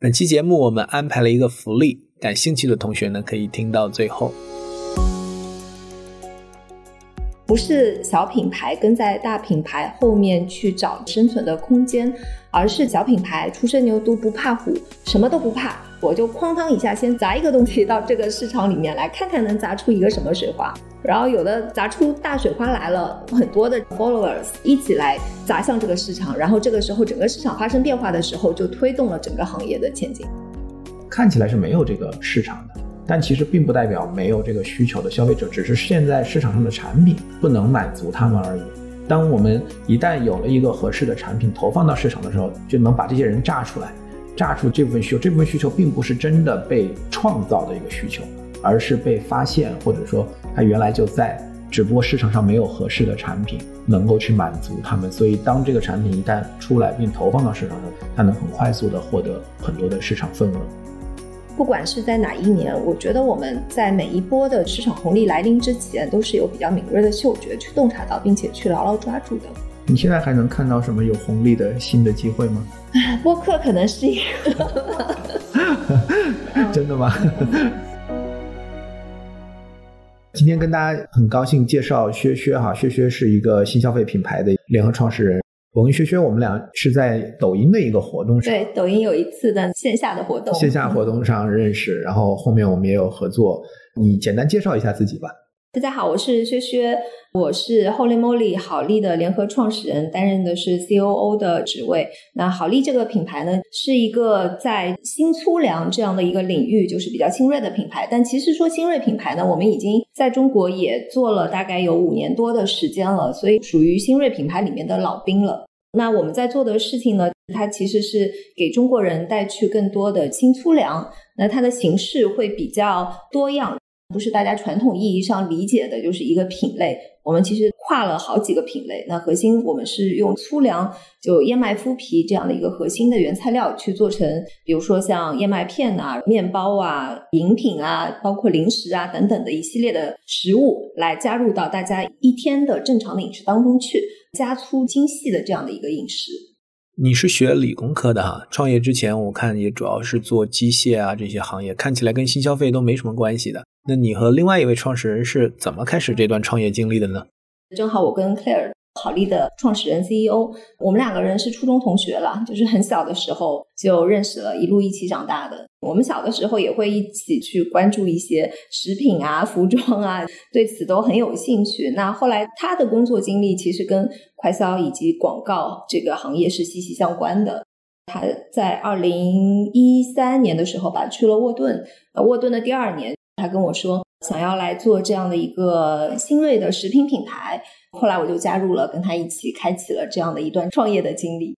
本期节目我们安排了一个福利，感兴趣的同学呢可以听到最后。不是小品牌跟在大品牌后面去找生存的空间，而是小品牌初生牛犊不怕虎，什么都不怕，我就哐当一下先砸一个东西到这个市场里面来看看能砸出一个什么水花。然后有的砸出大水花来了，很多的 followers 一起来砸向这个市场，然后这个时候整个市场发生变化的时候，就推动了整个行业的前进。看起来是没有这个市场的。但其实并不代表没有这个需求的消费者，只是现在市场上的产品不能满足他们而已。当我们一旦有了一个合适的产品投放到市场的时候，就能把这些人炸出来，炸出这部分需求。这部分需求并不是真的被创造的一个需求，而是被发现，或者说它原来就在，只不过市场上没有合适的产品能够去满足他们。所以当这个产品一旦出来并投放到市场上，它能很快速的获得很多的市场份额。不管是在哪一年，我觉得我们在每一波的市场红利来临之前，都是有比较敏锐的嗅觉去洞察到，并且去牢牢抓住的。你现在还能看到什么有红利的新的机会吗？播客可能是一个，真的吗？今天跟大家很高兴介绍薛薛哈，薛薛是一个新消费品牌的联合创始人。我跟薛薛，我们俩是在抖音的一个活动上，对，抖音有一次的线下的活动，线下活动上认识，然后后面我们也有合作。你简单介绍一下自己吧。大家好，我是薛薛，我是 Holy Moly 好利的联合创始人，担任的是 COO 的职位。那好利这个品牌呢，是一个在新粗粮这样的一个领域，就是比较新锐的品牌。但其实说新锐品牌呢，我们已经在中国也做了大概有五年多的时间了，所以属于新锐品牌里面的老兵了。那我们在做的事情呢，它其实是给中国人带去更多的新粗粮。那它的形式会比较多样。不是大家传统意义上理解的，就是一个品类。我们其实跨了好几个品类。那核心我们是用粗粮，就燕麦麸皮这样的一个核心的原材料去做成，比如说像燕麦片啊、面包啊、饮品啊，包括零食啊等等的一系列的食物，来加入到大家一天的正常的饮食当中去，加粗精细的这样的一个饮食。你是学理工科的哈，创业之前我看也主要是做机械啊这些行业，看起来跟新消费都没什么关系的。那你和另外一位创始人是怎么开始这段创业经历的呢？正好我跟 Claire 好利的创始人 CEO，我们两个人是初中同学了，就是很小的时候就认识了，一路一起长大的。我们小的时候也会一起去关注一些食品啊、服装啊，对此都很有兴趣。那后来他的工作经历其实跟快销以及广告这个行业是息息相关的。他在二零一三年的时候吧，去了沃顿，呃，沃顿的第二年，他跟我说想要来做这样的一个新锐的食品品牌。后来我就加入了，跟他一起开启了这样的一段创业的经历。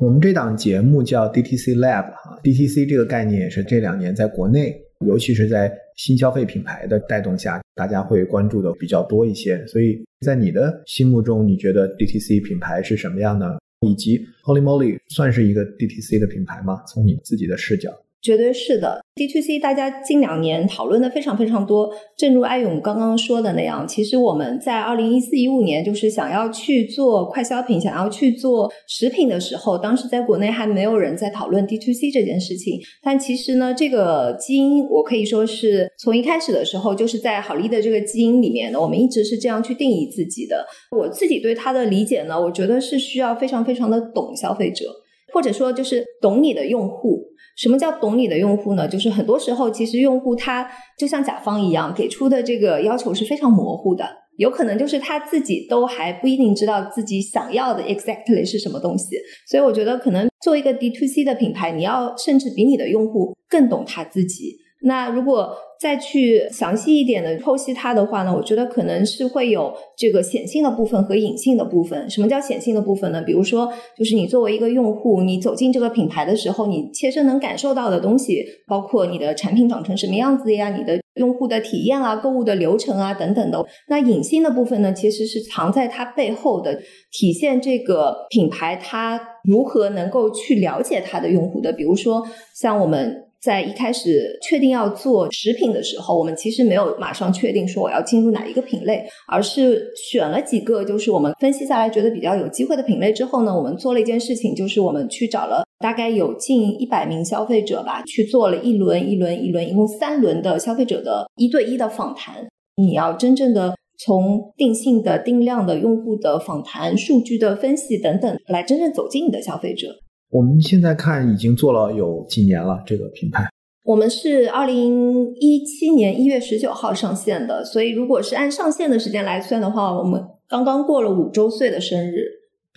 我们这档节目叫 DTC Lab 哈，DTC 这个概念也是这两年在国内，尤其是在新消费品牌的带动下，大家会关注的比较多一些。所以在你的心目中，你觉得 DTC 品牌是什么样的？以及 Holy Moly 算是一个 DTC 的品牌吗？从你自己的视角。绝对是的，D to C 大家近两年讨论的非常非常多。正如艾勇刚刚说的那样，其实我们在二零一四一五年就是想要去做快消品、想要去做食品的时候，当时在国内还没有人在讨论 D to C 这件事情。但其实呢，这个基因我可以说是从一开始的时候就是在好利的这个基因里面的，我们一直是这样去定义自己的。我自己对它的理解呢，我觉得是需要非常非常的懂消费者，或者说就是懂你的用户。什么叫懂你的用户呢？就是很多时候，其实用户他就像甲方一样，给出的这个要求是非常模糊的，有可能就是他自己都还不一定知道自己想要的 exactly 是什么东西。所以我觉得，可能作为一个 D to C 的品牌，你要甚至比你的用户更懂他自己。那如果再去详细一点的剖析它的话呢，我觉得可能是会有这个显性的部分和隐性的部分。什么叫显性的部分呢？比如说，就是你作为一个用户，你走进这个品牌的时候，你切身能感受到的东西，包括你的产品长成什么样子呀，你的用户的体验啊，购物的流程啊等等的。那隐性的部分呢，其实是藏在它背后的，体现这个品牌它如何能够去了解它的用户的。比如说，像我们。在一开始确定要做食品的时候，我们其实没有马上确定说我要进入哪一个品类，而是选了几个，就是我们分析下来觉得比较有机会的品类之后呢，我们做了一件事情，就是我们去找了大概有近一百名消费者吧，去做了一轮一轮一轮，一共三轮的消费者的一对一的访谈。你要真正的从定性的、定量的用户的访谈、数据的分析等等，来真正走进你的消费者。我们现在看已经做了有几年了，这个品牌。我们是二零一七年一月十九号上线的，所以如果是按上线的时间来算的话，我们刚刚过了五周岁的生日。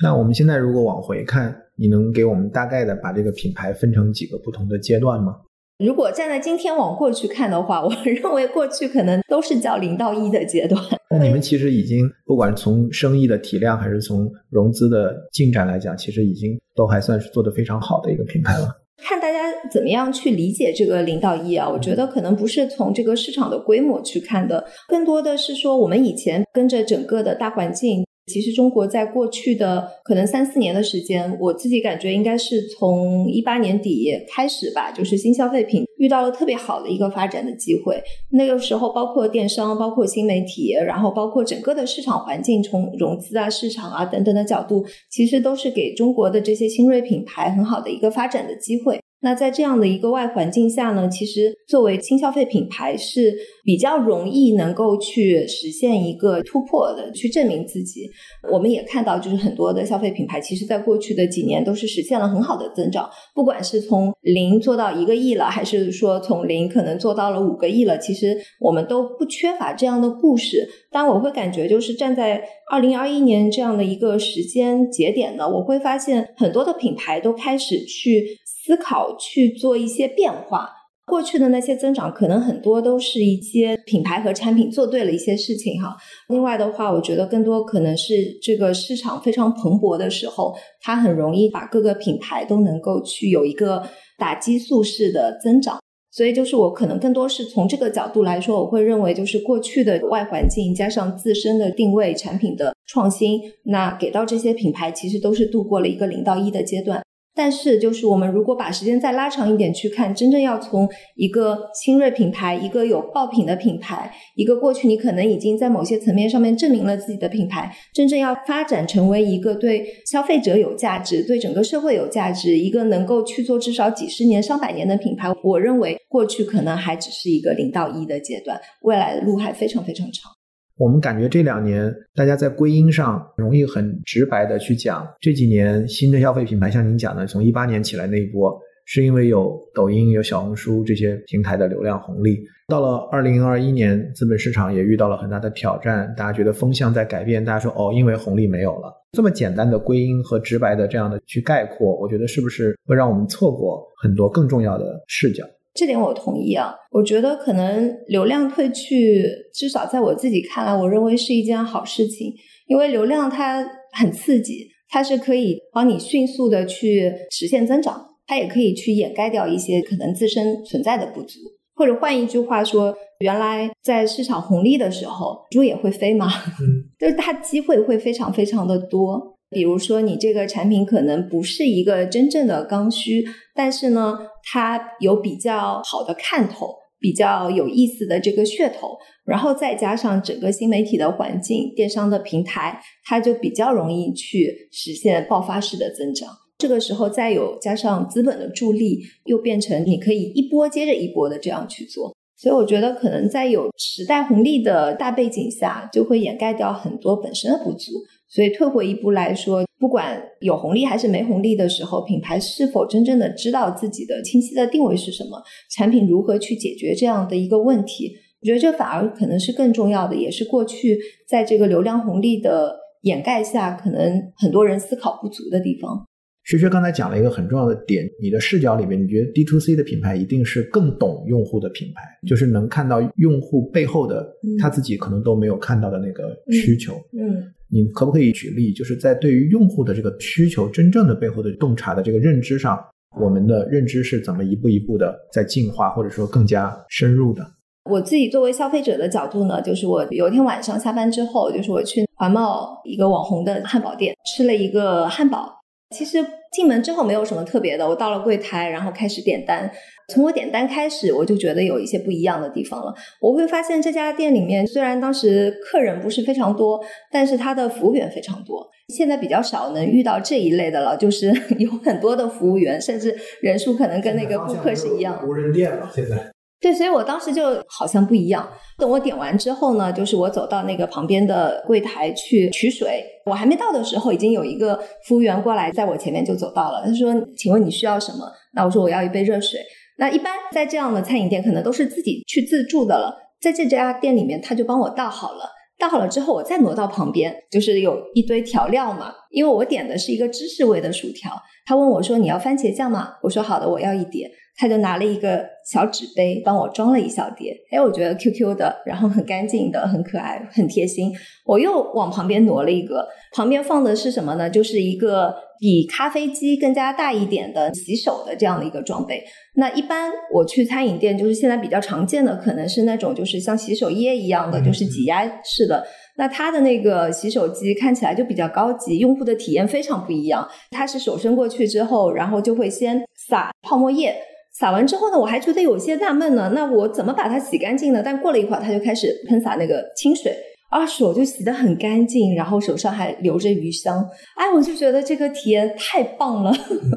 那我们现在如果往回看，你能给我们大概的把这个品牌分成几个不同的阶段吗？如果站在今天往过去看的话，我 认为过去可能都是叫零到一的阶段。那你们其实已经不管从生意的体量还是从融资的进展来讲，其实已经都还算是做的非常好的一个品牌了。看大家怎么样去理解这个零到一啊？我觉得可能不是从这个市场的规模去看的，更多的是说我们以前跟着整个的大环境。其实中国在过去的可能三四年的时间，我自己感觉应该是从一八年底开始吧，就是新消费品遇到了特别好的一个发展的机会。那个时候，包括电商，包括新媒体，然后包括整个的市场环境，从融资啊、市场啊等等的角度，其实都是给中国的这些新锐品牌很好的一个发展的机会。那在这样的一个外环境下呢，其实作为轻消费品牌是比较容易能够去实现一个突破的，去证明自己。我们也看到，就是很多的消费品牌，其实在过去的几年都是实现了很好的增长，不管是从零做到一个亿了，还是说从零可能做到了五个亿了，其实我们都不缺乏这样的故事。但我会感觉，就是站在二零二一年这样的一个时间节点呢，我会发现很多的品牌都开始去。思考去做一些变化，过去的那些增长可能很多都是一些品牌和产品做对了一些事情哈。另外的话，我觉得更多可能是这个市场非常蓬勃的时候，它很容易把各个品牌都能够去有一个打激素式的增长。所以就是我可能更多是从这个角度来说，我会认为就是过去的外环境加上自身的定位、产品的创新，那给到这些品牌其实都是度过了一个零到一的阶段。但是，就是我们如果把时间再拉长一点去看，真正要从一个新锐品牌、一个有爆品的品牌、一个过去你可能已经在某些层面上面证明了自己的品牌，真正要发展成为一个对消费者有价值、对整个社会有价值、一个能够去做至少几十年、上百年的品牌，我认为过去可能还只是一个零到一的阶段，未来的路还非常非常长。我们感觉这两年大家在归因上容易很直白的去讲，这几年新的消费品牌，像您讲的，从一八年起来那一波，是因为有抖音、有小红书这些平台的流量红利。到了二零二一年，资本市场也遇到了很大的挑战，大家觉得风向在改变，大家说哦，因为红利没有了。这么简单的归因和直白的这样的去概括，我觉得是不是会让我们错过很多更重要的视角？这点我同意啊，我觉得可能流量退去，至少在我自己看来，我认为是一件好事情，因为流量它很刺激，它是可以帮你迅速的去实现增长，它也可以去掩盖掉一些可能自身存在的不足，或者换一句话说，原来在市场红利的时候，猪也会飞嘛，就是它机会会非常非常的多。比如说，你这个产品可能不是一个真正的刚需，但是呢，它有比较好的看头，比较有意思的这个噱头，然后再加上整个新媒体的环境、电商的平台，它就比较容易去实现爆发式的增长。这个时候再有加上资本的助力，又变成你可以一波接着一波的这样去做。所以我觉得，可能在有时代红利的大背景下，就会掩盖掉很多本身的不足。所以退回一步来说，不管有红利还是没红利的时候，品牌是否真正的知道自己的清晰的定位是什么，产品如何去解决这样的一个问题，我觉得这反而可能是更重要的，也是过去在这个流量红利的掩盖下，可能很多人思考不足的地方。学学刚才讲了一个很重要的点，你的视角里面，你觉得 D to C 的品牌一定是更懂用户的品牌，就是能看到用户背后的他自己可能都没有看到的那个需求。嗯。你可不可以举例，就是在对于用户的这个需求真正的背后的洞察的这个认知上，我们的认知是怎么一步一步的在进化，或者说更加深入的？我自己作为消费者的角度呢，就是我有一天晚上下班之后，就是我去环贸一个网红的汉堡店吃了一个汉堡，其实进门之后没有什么特别的，我到了柜台，然后开始点单。从我点单开始，我就觉得有一些不一样的地方了。我会发现这家店里面虽然当时客人不是非常多，但是他的服务员非常多。现在比较少能遇到这一类的了，就是 有很多的服务员，甚至人数可能跟那个顾客是一样。无人店了，现在。对，所以我当时就好像不一样。等我点完之后呢，就是我走到那个旁边的柜台去取水，我还没到的时候，已经有一个服务员过来，在我前面就走到了。他说：“请问你需要什么？”那我说：“我要一杯热水。”那一般在这样的餐饮店，可能都是自己去自助的了。在这家店里面，他就帮我倒好了。倒好了之后，我再挪到旁边，就是有一堆调料嘛。因为我点的是一个芝士味的薯条，他问我说：“你要番茄酱吗？”我说：“好的，我要一点。”他就拿了一个小纸杯帮我装了一小碟，哎，我觉得 QQ 的，然后很干净的，很可爱，很贴心。我又往旁边挪了一个，旁边放的是什么呢？就是一个比咖啡机更加大一点的洗手的这样的一个装备。那一般我去餐饮店，就是现在比较常见的，可能是那种就是像洗手液一样的，就是挤压式的。那它的那个洗手机看起来就比较高级，用户的体验非常不一样。它是手伸过去之后，然后就会先撒泡沫液。撒完之后呢，我还觉得有些纳闷呢。那我怎么把它洗干净呢？但过了一会儿，它就开始喷洒那个清水，啊，手就洗得很干净，然后手上还留着余香。哎，我就觉得这个体验太棒了。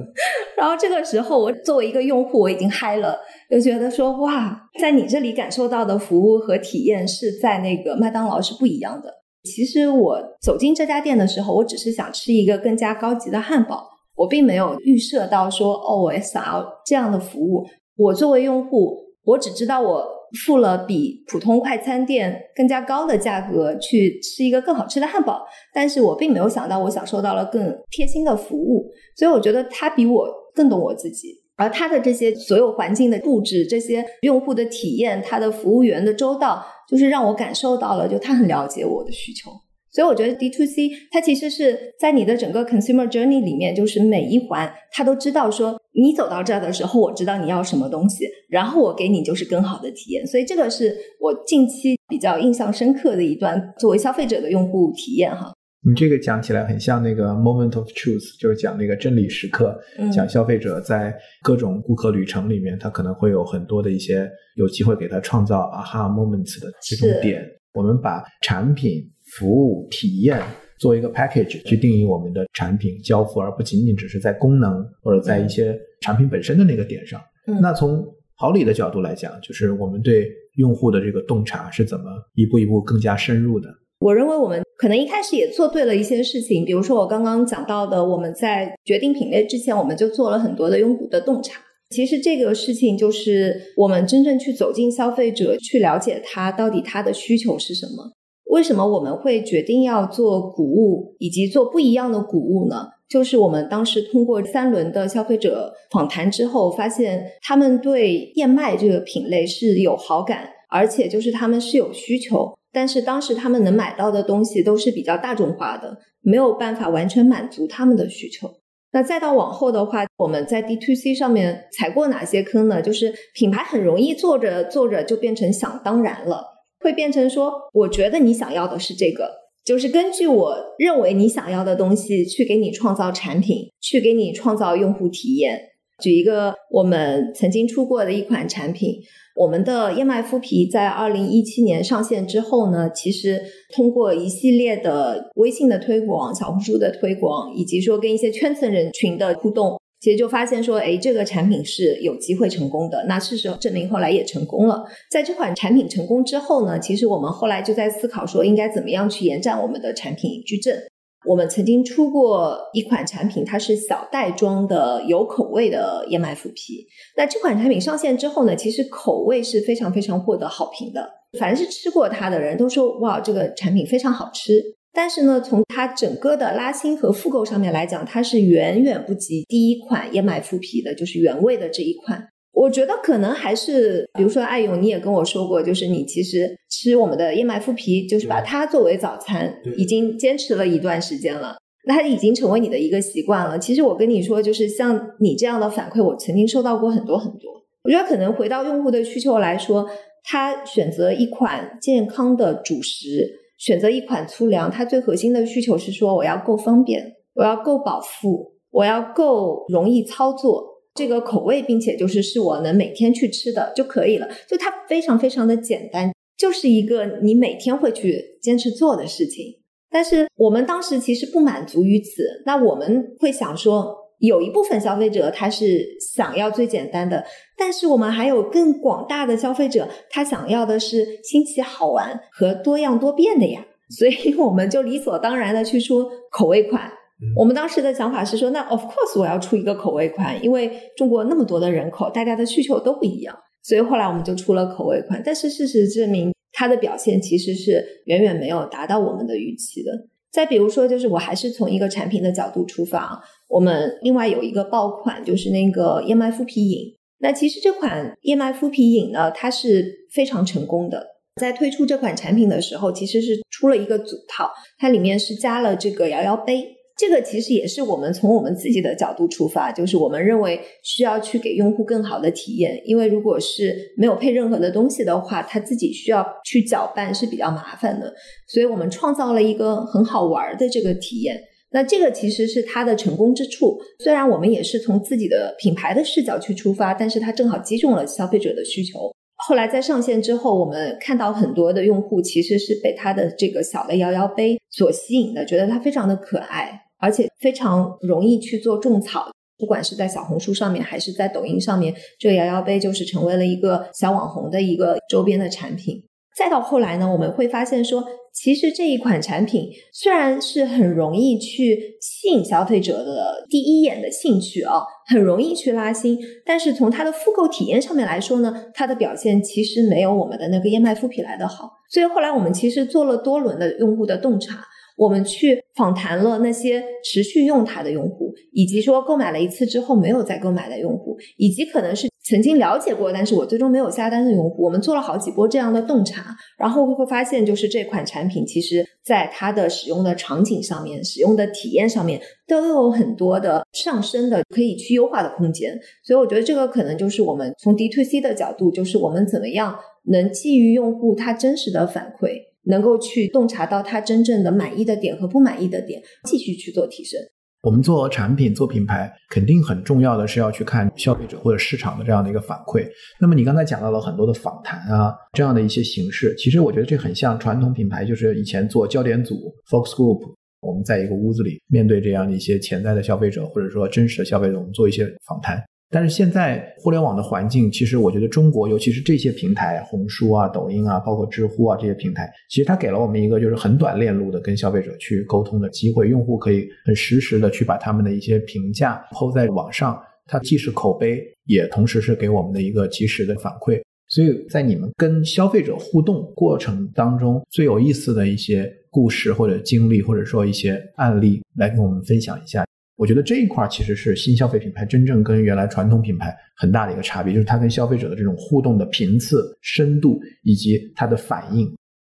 然后这个时候，我作为一个用户，我已经嗨了，就觉得说哇，在你这里感受到的服务和体验是在那个麦当劳是不一样的。其实我走进这家店的时候，我只是想吃一个更加高级的汉堡。我并没有预设到说，哦，我想要这样的服务。我作为用户，我只知道我付了比普通快餐店更加高的价格去吃一个更好吃的汉堡，但是我并没有想到我享受到了更贴心的服务。所以我觉得他比我更懂我自己，而他的这些所有环境的布置、这些用户的体验、他的服务员的周到，就是让我感受到了，就他很了解我的需求。所以我觉得 D to C 它其实是在你的整个 consumer journey 里面，就是每一环它都知道说你走到这儿的时候，我知道你要什么东西，然后我给你就是更好的体验。所以这个是我近期比较印象深刻的一段作为消费者的用户体验哈。你这个讲起来很像那个 moment of truth，就是讲那个真理时刻，讲消费者在各种顾客旅程里面，他可能会有很多的一些有机会给他创造 aha moments 的这种点。我们把产品。服务体验做一个 package 去定义我们的产品交付，而不仅仅只是在功能或者在一些产品本身的那个点上。那从好礼的角度来讲，就是我们对用户的这个洞察是怎么一步一步更加深入的？我认为我们可能一开始也做对了一些事情，比如说我刚刚讲到的，我们在决定品类之前，我们就做了很多的用户的洞察。其实这个事情就是我们真正去走进消费者，去了解他到底他的需求是什么。为什么我们会决定要做谷物，以及做不一样的谷物呢？就是我们当时通过三轮的消费者访谈之后，发现他们对燕麦这个品类是有好感，而且就是他们是有需求，但是当时他们能买到的东西都是比较大众化的，没有办法完全满足他们的需求。那再到往后的话，我们在 D to C 上面踩过哪些坑呢？就是品牌很容易做着做着就变成想当然了。会变成说，我觉得你想要的是这个，就是根据我认为你想要的东西去给你创造产品，去给你创造用户体验。举一个我们曾经出过的一款产品，我们的燕麦麸皮在二零一七年上线之后呢，其实通过一系列的微信的推广、小红书的推广，以及说跟一些圈层人群的互动。其实就发现说，哎，这个产品是有机会成功的。那事实证明后来也成功了。在这款产品成功之后呢，其实我们后来就在思考说，应该怎么样去延展我们的产品矩阵。我们曾经出过一款产品，它是小袋装的有口味的燕麦麸皮。那这款产品上线之后呢，其实口味是非常非常获得好评的。凡是吃过它的人都说，哇，这个产品非常好吃。但是呢，从它整个的拉新和复购上面来讲，它是远远不及第一款燕麦麸皮的，就是原味的这一款。我觉得可能还是，比如说艾勇，你也跟我说过，就是你其实吃我们的燕麦麸皮，就是把它作为早餐，已经坚持了一段时间了，那它已经成为你的一个习惯了。其实我跟你说，就是像你这样的反馈，我曾经收到过很多很多。我觉得可能回到用户的需求来说，他选择一款健康的主食。选择一款粗粮，它最核心的需求是说，我要够方便，我要够饱腹，我要够容易操作。这个口味，并且就是是我能每天去吃的就可以了，就它非常非常的简单，就是一个你每天会去坚持做的事情。但是我们当时其实不满足于此，那我们会想说，有一部分消费者他是想要最简单的，但是我们还有更广大的消费者，他想要的是新奇好玩和多样多变的呀，所以我们就理所当然的去出口味款。我们当时的想法是说，那 of course 我要出一个口味款，因为中国那么多的人口，大家的需求都不一样，所以后来我们就出了口味款。但是事实证明，它的表现其实是远远没有达到我们的预期的。再比如说，就是我还是从一个产品的角度出发，我们另外有一个爆款，就是那个燕麦麸皮饮。那其实这款燕麦麸皮饮呢，它是非常成功的。在推出这款产品的时候，其实是出了一个组套，它里面是加了这个摇摇杯。这个其实也是我们从我们自己的角度出发，就是我们认为需要去给用户更好的体验，因为如果是没有配任何的东西的话，他自己需要去搅拌是比较麻烦的，所以我们创造了一个很好玩的这个体验。那这个其实是它的成功之处，虽然我们也是从自己的品牌的视角去出发，但是它正好击中了消费者的需求。后来在上线之后，我们看到很多的用户其实是被它的这个小的摇摇杯所吸引的，觉得它非常的可爱。而且非常容易去做种草，不管是在小红书上面还是在抖音上面，这个摇摇杯就是成为了一个小网红的一个周边的产品。再到后来呢，我们会发现说，其实这一款产品虽然是很容易去吸引消费者的第一眼的兴趣啊，很容易去拉新，但是从它的复购体验上面来说呢，它的表现其实没有我们的那个燕麦麸皮来的好。所以后来我们其实做了多轮的用户的洞察。我们去访谈了那些持续用它的用户，以及说购买了一次之后没有再购买的用户，以及可能是曾经了解过，但是我最终没有下单的用户。我们做了好几波这样的洞察，然后会发现，就是这款产品其实在它的使用的场景上面、使用的体验上面都有很多的上升的可以去优化的空间。所以我觉得这个可能就是我们从 D to C 的角度，就是我们怎么样能基于用户他真实的反馈。能够去洞察到他真正的满意的点和不满意的点，继续去做提升。我们做产品、做品牌，肯定很重要的是要去看消费者或者市场的这样的一个反馈。那么你刚才讲到了很多的访谈啊，这样的一些形式，其实我觉得这很像传统品牌，就是以前做焦点组 （focus group），我们在一个屋子里面对这样的一些潜在的消费者或者说真实的消费者，我们做一些访谈。但是现在互联网的环境，其实我觉得中国，尤其是这些平台，红书啊、抖音啊，包括知乎啊这些平台，其实它给了我们一个就是很短链路的跟消费者去沟通的机会。用户可以很实时的去把他们的一些评价抛在网上，它既是口碑，也同时是给我们的一个及时的反馈。所以在你们跟消费者互动过程当中，最有意思的一些故事或者经历，或者说一些案例，来跟我们分享一下。我觉得这一块其实是新消费品牌真正跟原来传统品牌很大的一个差别，就是它跟消费者的这种互动的频次、深度以及它的反应。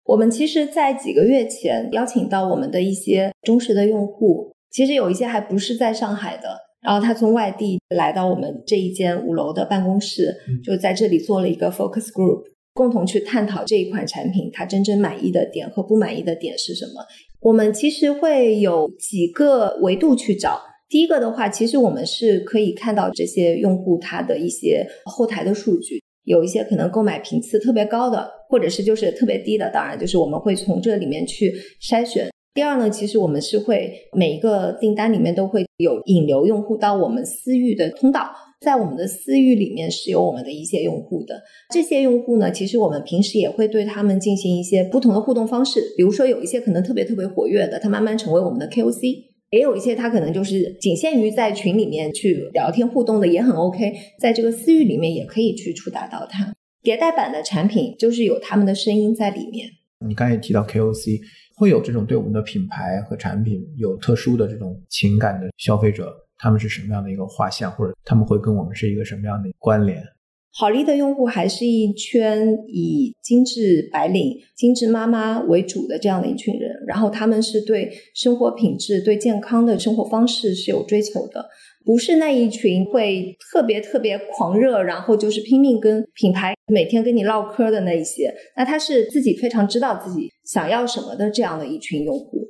我们其实，在几个月前邀请到我们的一些忠实的用户，其实有一些还不是在上海的，然后他从外地来到我们这一间五楼的办公室，就在这里做了一个 focus group，共同去探讨这一款产品它真正满意的点和不满意的点是什么。我们其实会有几个维度去找。第一个的话，其实我们是可以看到这些用户他的一些后台的数据，有一些可能购买频次特别高的，或者是就是特别低的，当然就是我们会从这里面去筛选。第二呢，其实我们是会每一个订单里面都会有引流用户到我们私域的通道，在我们的私域里面是有我们的一些用户的。这些用户呢，其实我们平时也会对他们进行一些不同的互动方式，比如说有一些可能特别特别活跃的，他慢慢成为我们的 KOC。也有一些，他可能就是仅限于在群里面去聊天互动的，也很 OK。在这个私域里面，也可以去触达到他。迭代版的产品就是有他们的声音在里面。你刚才也提到 KOC，会有这种对我们的品牌和产品有特殊的这种情感的消费者，他们是什么样的一个画像，或者他们会跟我们是一个什么样的关联？好利的用户还是一圈以精致白领、精致妈妈为主的这样的一群人，然后他们是对生活品质、对健康的生活方式是有追求的，不是那一群会特别特别狂热，然后就是拼命跟品牌每天跟你唠嗑的那一些。那他是自己非常知道自己想要什么的这样的一群用户。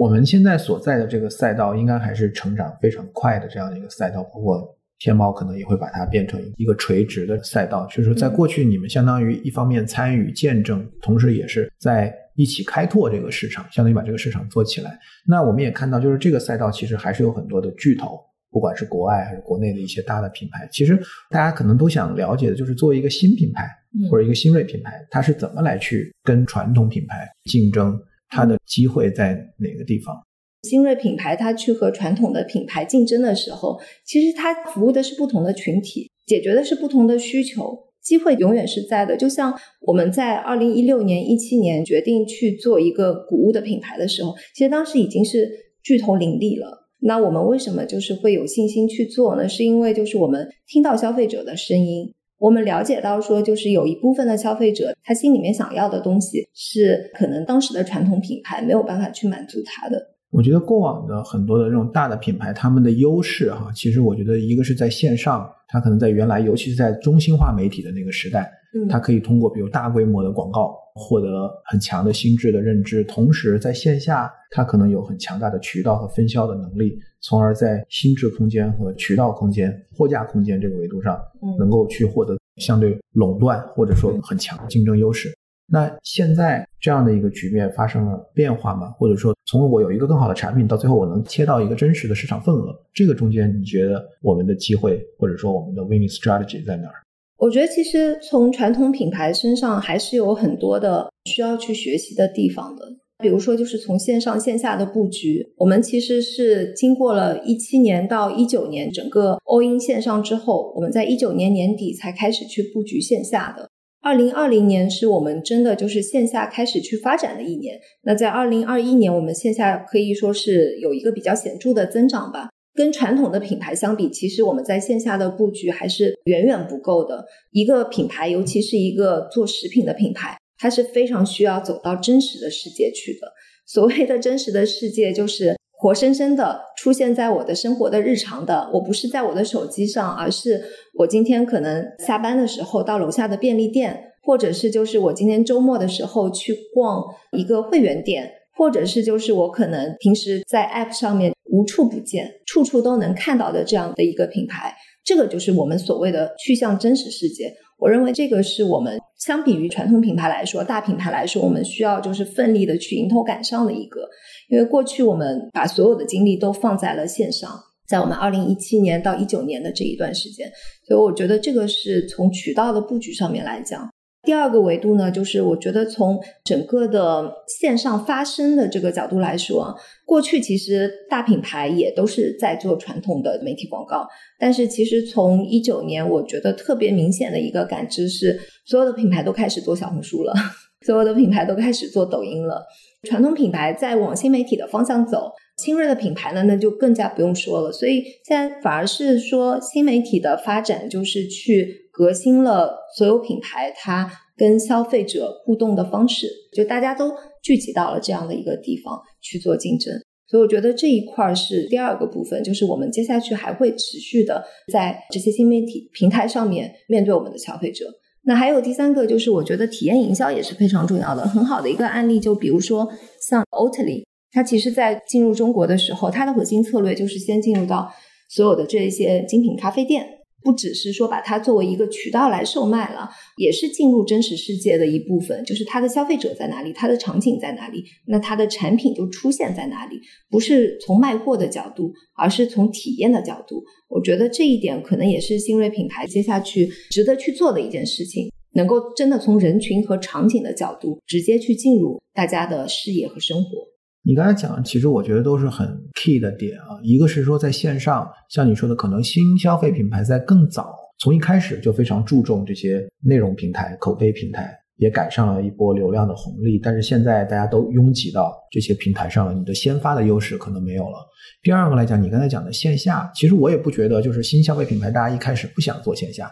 我们现在所在的这个赛道，应该还是成长非常快的这样的一个赛道，包括天猫可能也会把它变成一个垂直的赛道。就是说，在过去，你们相当于一方面参与见证，同时也是在一起开拓这个市场，相当于把这个市场做起来。那我们也看到，就是这个赛道其实还是有很多的巨头，不管是国外还是国内的一些大的品牌。其实大家可能都想了解的就是，作为一个新品牌或者一个新锐品牌，它是怎么来去跟传统品牌竞争。它的机会在哪个地方？新锐品牌它去和传统的品牌竞争的时候，其实它服务的是不同的群体，解决的是不同的需求，机会永远是在的。就像我们在二零一六年、一七年决定去做一个谷物的品牌的时候，其实当时已经是巨头林立了。那我们为什么就是会有信心去做呢？是因为就是我们听到消费者的声音。我们了解到，说就是有一部分的消费者，他心里面想要的东西是可能当时的传统品牌没有办法去满足他的。我觉得过往的很多的这种大的品牌，他们的优势哈，其实我觉得一个是在线上，它可能在原来，尤其是在中心化媒体的那个时代，嗯，它可以通过比如大规模的广告获得很强的心智的认知，同时在线下，它可能有很强大的渠道和分销的能力。从而在心智空间和渠道空间、货架空间这个维度上，能够去获得相对垄断或者说很强的竞争优势。那现在这样的一个局面发生了变化吗？或者说，从我有一个更好的产品到最后我能切到一个真实的市场份额，这个中间你觉得我们的机会或者说我们的 winning strategy 在哪儿？我觉得其实从传统品牌身上还是有很多的需要去学习的地方的。比如说，就是从线上线下的布局，我们其实是经过了一七年到一九年整个 all in 线上之后，我们在一九年年底才开始去布局线下的。二零二零年是我们真的就是线下开始去发展的一年。那在二零二一年，我们线下可以说是有一个比较显著的增长吧。跟传统的品牌相比，其实我们在线下的布局还是远远不够的。一个品牌，尤其是一个做食品的品牌。它是非常需要走到真实的世界去的。所谓的真实的世界，就是活生生的出现在我的生活的日常的。我不是在我的手机上，而是我今天可能下班的时候到楼下的便利店，或者是就是我今天周末的时候去逛一个会员店，或者是就是我可能平时在 App 上面无处不见、处处都能看到的这样的一个品牌。这个就是我们所谓的去向真实世界。我认为这个是我们相比于传统品牌来说，大品牌来说，我们需要就是奋力的去迎头赶上的一个。因为过去我们把所有的精力都放在了线上，在我们二零一七年到一九年的这一段时间，所以我觉得这个是从渠道的布局上面来讲。第二个维度呢，就是我觉得从整个的线上发声的这个角度来说，过去其实大品牌也都是在做传统的媒体广告，但是其实从一九年，我觉得特别明显的一个感知是，所有的品牌都开始做小红书了，所有的品牌都开始做抖音了，传统品牌在往新媒体的方向走，新锐的品牌呢，那就更加不用说了。所以现在反而是说新媒体的发展，就是去。革新了所有品牌它跟消费者互动的方式，就大家都聚集到了这样的一个地方去做竞争，所以我觉得这一块是第二个部分，就是我们接下去还会持续的在这些新媒体平台上面面对我们的消费者。那还有第三个，就是我觉得体验营销也是非常重要的。很好的一个案例，就比如说像 Oatly，它其实在进入中国的时候，它的核心策略就是先进入到所有的这些精品咖啡店。不只是说把它作为一个渠道来售卖了，也是进入真实世界的一部分。就是它的消费者在哪里，它的场景在哪里，那它的产品就出现在哪里。不是从卖货的角度，而是从体验的角度。我觉得这一点可能也是新锐品牌接下去值得去做的一件事情，能够真的从人群和场景的角度直接去进入大家的视野和生活。你刚才讲，其实我觉得都是很 key 的点啊。一个是说在线上，像你说的，可能新消费品牌在更早，从一开始就非常注重这些内容平台、口碑平台，也赶上了一波流量的红利。但是现在大家都拥挤到这些平台上了，你的先发的优势可能没有了。第二个来讲，你刚才讲的线下，其实我也不觉得就是新消费品牌大家一开始不想做线下，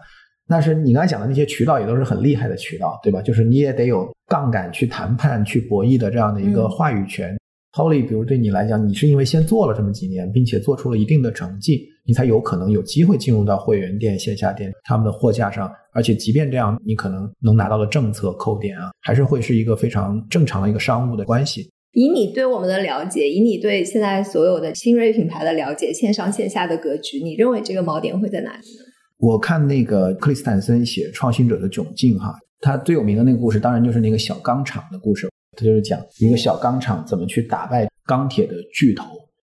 但是你刚才讲的那些渠道也都是很厉害的渠道，对吧？就是你也得有杠杆去谈判、去博弈的这样的一个话语权。Holly，比如对你来讲，你是因为先做了这么几年，并且做出了一定的成绩，你才有可能有机会进入到会员店、线下店他们的货架上。而且，即便这样，你可能能拿到的政策扣点啊，还是会是一个非常正常的一个商务的关系。以你对我们的了解，以你对现在所有的新锐品牌的了解，线上线下的格局，你认为这个锚点会在哪里呢？我看那个克里斯坦森写《创新者的窘境》哈，他最有名的那个故事，当然就是那个小钢厂的故事。他就是讲一个小钢厂怎么去打败钢铁的巨头。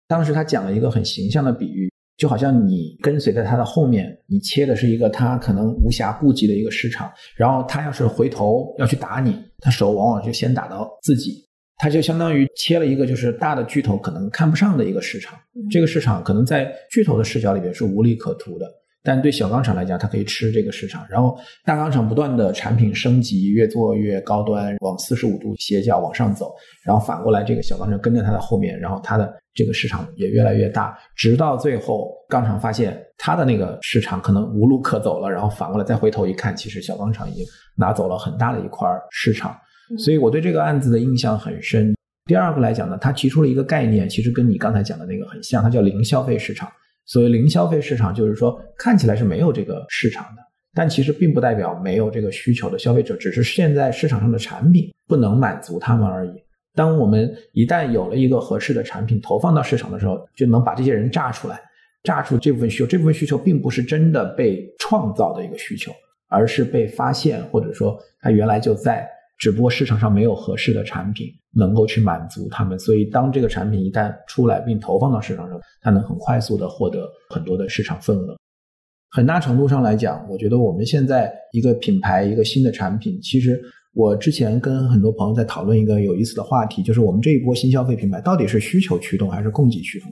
当时他讲了一个很形象的比喻，就好像你跟随在他的后面，你切的是一个他可能无暇顾及的一个市场，然后他要是回头要去打你，他手往往就先打到自己。他就相当于切了一个就是大的巨头可能看不上的一个市场，这个市场可能在巨头的视角里边是无利可图的，但对小钢厂来讲，它可以吃这个市场。然后大钢厂不断的产品升级，越做越高端，往四十五度斜角往上走，然后反过来这个小钢厂跟在它的后面，然后它的这个市场也越来越大，直到最后钢厂发现它的那个市场可能无路可走了，然后反过来再回头一看，其实小钢厂已经拿走了很大的一块市场。所以我对这个案子的印象很深。第二个来讲呢，他提出了一个概念，其实跟你刚才讲的那个很像，它叫零消费市场。所谓零消费市场，就是说看起来是没有这个市场的，但其实并不代表没有这个需求的消费者，只是现在市场上的产品不能满足他们而已。当我们一旦有了一个合适的产品投放到市场的时候，就能把这些人炸出来，炸出这部分需求。这部分需求并不是真的被创造的一个需求，而是被发现，或者说它原来就在。只不过市场上没有合适的产品能够去满足他们，所以当这个产品一旦出来并投放到市场上，它能很快速的获得很多的市场份额。很大程度上来讲，我觉得我们现在一个品牌一个新的产品，其实我之前跟很多朋友在讨论一个有意思的话题，就是我们这一波新消费品牌到底是需求驱动还是供给驱动？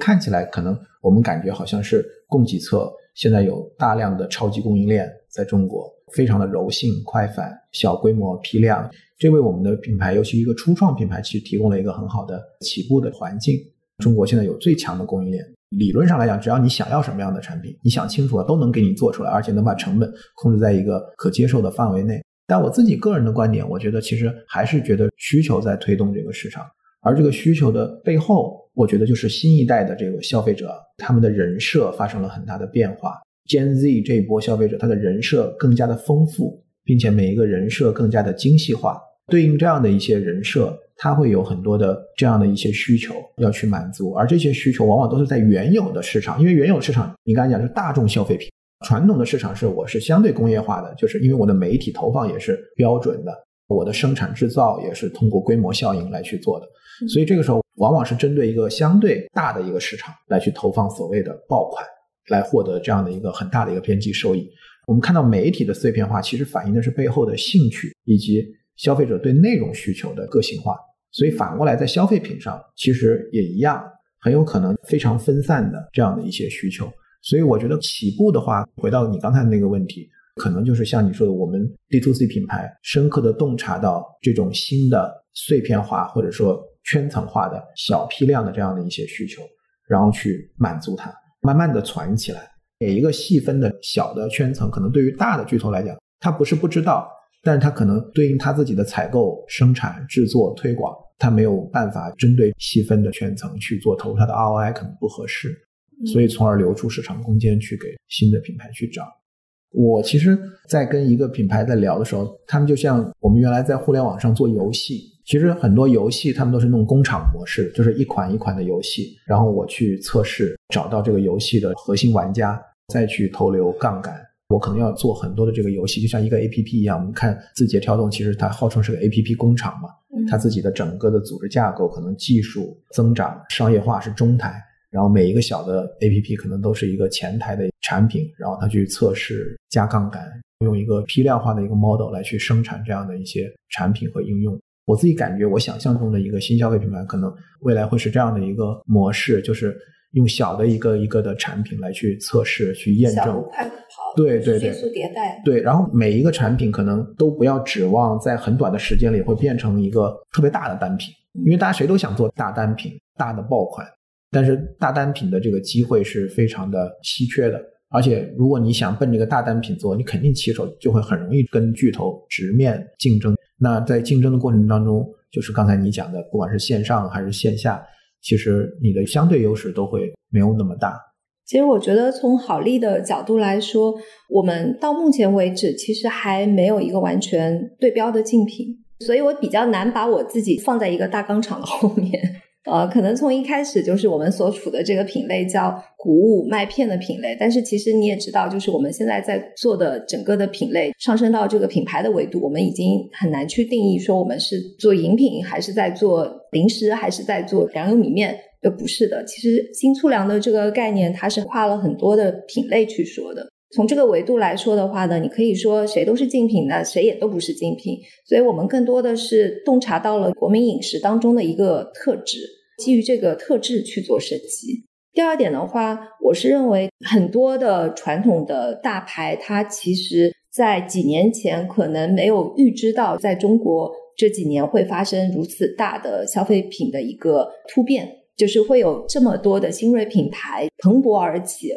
看起来可能我们感觉好像是供给侧，现在有大量的超级供应链在中国。非常的柔性、快反、小规模、批量，这为我们的品牌，尤其一个初创品牌，其实提供了一个很好的起步的环境。中国现在有最强的供应链，理论上来讲，只要你想要什么样的产品，你想清楚了，都能给你做出来，而且能把成本控制在一个可接受的范围内。但我自己个人的观点，我觉得其实还是觉得需求在推动这个市场，而这个需求的背后，我觉得就是新一代的这个消费者，他们的人设发生了很大的变化。Gen Z 这一波消费者，他的人设更加的丰富，并且每一个人设更加的精细化。对应这样的一些人设，他会有很多的这样的一些需求要去满足，而这些需求往往都是在原有的市场，因为原有市场你刚才讲是大众消费品，传统的市场是我是相对工业化的，就是因为我的媒体投放也是标准的，我的生产制造也是通过规模效应来去做的，所以这个时候往往是针对一个相对大的一个市场来去投放所谓的爆款。来获得这样的一个很大的一个边际收益。我们看到媒体的碎片化，其实反映的是背后的兴趣以及消费者对内容需求的个性化。所以反过来，在消费品上，其实也一样，很有可能非常分散的这样的一些需求。所以我觉得起步的话，回到你刚才那个问题，可能就是像你说的，我们 D to C 品牌深刻的洞察到这种新的碎片化或者说圈层化的小批量的这样的一些需求，然后去满足它。慢慢的传起来，每一个细分的小的圈层，可能对于大的巨头来讲，他不是不知道，但是他可能对应他自己的采购、生产、制作、推广，他没有办法针对细分的圈层去做投入，他的 ROI 可能不合适，所以从而留出市场空间去给新的品牌去找。我其实，在跟一个品牌在聊的时候，他们就像我们原来在互联网上做游戏。其实很多游戏他们都是那种工厂模式，就是一款一款的游戏，然后我去测试，找到这个游戏的核心玩家，再去投流杠杆。我可能要做很多的这个游戏，就像一个 A P P 一样。我们看字节跳动，其实它号称是个 A P P 工厂嘛，它自己的整个的组织架构，可能技术增长、商业化是中台，然后每一个小的 A P P 可能都是一个前台的产品，然后它去测试加杠杆，用一个批量化的一个 model 来去生产这样的一些产品和应用。我自己感觉，我想象中的一个新消费品牌，可能未来会是这样的一个模式，就是用小的一个一个的产品来去测试、去验证，快跑，对对对，迅速迭代，对。然后每一个产品可能都不要指望在很短的时间里会变成一个特别大的单品，因为大家谁都想做大单品、大的爆款，但是大单品的这个机会是非常的稀缺的。而且如果你想奔这个大单品做，你肯定起手就会很容易跟巨头直面竞争。那在竞争的过程当中，就是刚才你讲的，不管是线上还是线下，其实你的相对优势都会没有那么大。其实我觉得从好利的角度来说，我们到目前为止其实还没有一个完全对标的竞品。所以我比较难把我自己放在一个大钢厂的后面。呃，可能从一开始就是我们所处的这个品类叫谷物麦片的品类，但是其实你也知道，就是我们现在在做的整个的品类上升到这个品牌的维度，我们已经很难去定义说我们是做饮品，还是在做零食，还是在做粮油米面，呃不是的。其实新粗粮的这个概念，它是跨了很多的品类去说的。从这个维度来说的话呢，你可以说谁都是竞品呢，谁也都不是竞品。所以我们更多的是洞察到了国民饮食当中的一个特质，基于这个特质去做升级。第二点的话，我是认为很多的传统的大牌，它其实在几年前可能没有预知到，在中国这几年会发生如此大的消费品的一个突变，就是会有这么多的新锐品牌蓬勃而起。